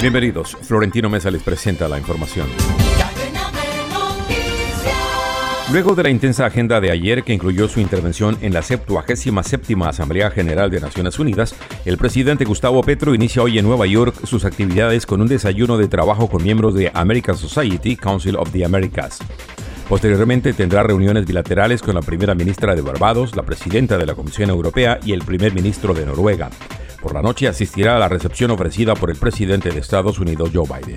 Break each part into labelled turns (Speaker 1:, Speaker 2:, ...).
Speaker 1: Bienvenidos. Florentino Mesa les presenta la información. Luego de la intensa agenda de ayer que incluyó su intervención en la 77 Asamblea General de Naciones Unidas, el presidente Gustavo Petro inicia hoy en Nueva York sus actividades con un desayuno de trabajo con miembros de American Society Council of the Americas. Posteriormente tendrá reuniones bilaterales con la primera ministra de Barbados, la presidenta de la Comisión Europea y el primer ministro de Noruega. Por la noche asistirá a la recepción ofrecida por el presidente de Estados Unidos, Joe Biden.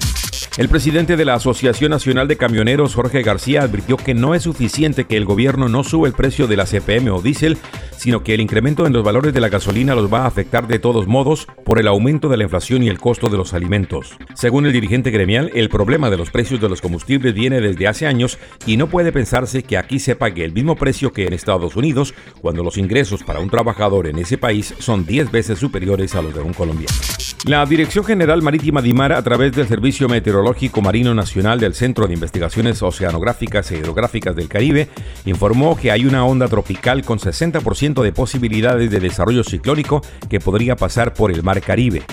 Speaker 1: El presidente de la Asociación Nacional de Camioneros, Jorge García, advirtió que no es suficiente que el gobierno no sube el precio de la CPM o diésel, sino que el incremento en los valores de la gasolina los va a afectar de todos modos por el aumento de la inflación y el costo de los alimentos. Según el dirigente gremial, el problema de los precios de los combustibles viene desde hace años y no puede pensarse que aquí se pague el mismo precio que en Estados Unidos, cuando los ingresos para un trabajador en ese país son 10 veces superiores a los de un colombiano. La Dirección General Marítima de Mar, a través del Servicio Meteorológico Marino Nacional del Centro de Investigaciones Oceanográficas e Hidrográficas del Caribe, informó que hay una onda tropical con 60% de posibilidades de desarrollo ciclónico que podría pasar por el Mar Caribe.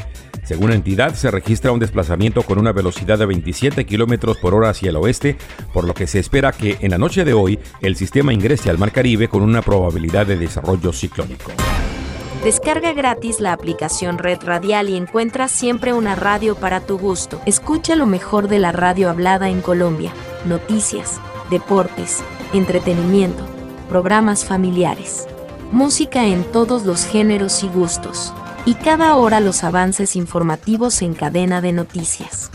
Speaker 1: Según la entidad, se registra un desplazamiento con una velocidad de 27 kilómetros por hora hacia el oeste, por lo que se espera que en la noche de hoy el sistema ingrese al Mar Caribe con una probabilidad de desarrollo ciclónico.
Speaker 2: Descarga gratis la aplicación Red Radial y encuentra siempre una radio para tu gusto. Escucha lo mejor de la radio hablada en Colombia, noticias, deportes, entretenimiento, programas familiares, música en todos los géneros y gustos, y cada hora los avances informativos en cadena de noticias.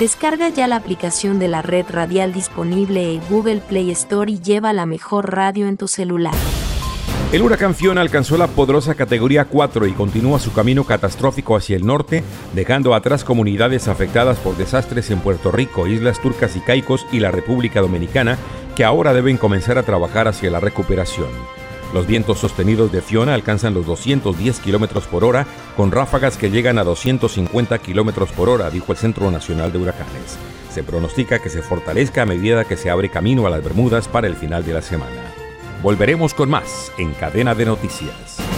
Speaker 2: Descarga ya la aplicación de la red radial disponible en Google Play Store y lleva la mejor radio en tu celular.
Speaker 1: El huracán Fiona alcanzó la poderosa categoría 4 y continúa su camino catastrófico hacia el norte, dejando atrás comunidades afectadas por desastres en Puerto Rico, Islas Turcas y Caicos y la República Dominicana, que ahora deben comenzar a trabajar hacia la recuperación. Los vientos sostenidos de Fiona alcanzan los 210 kilómetros por hora, con ráfagas que llegan a 250 kilómetros por hora, dijo el Centro Nacional de Huracanes. Se pronostica que se fortalezca a medida que se abre camino a las Bermudas para el final de la semana. Volveremos con más en Cadena de Noticias.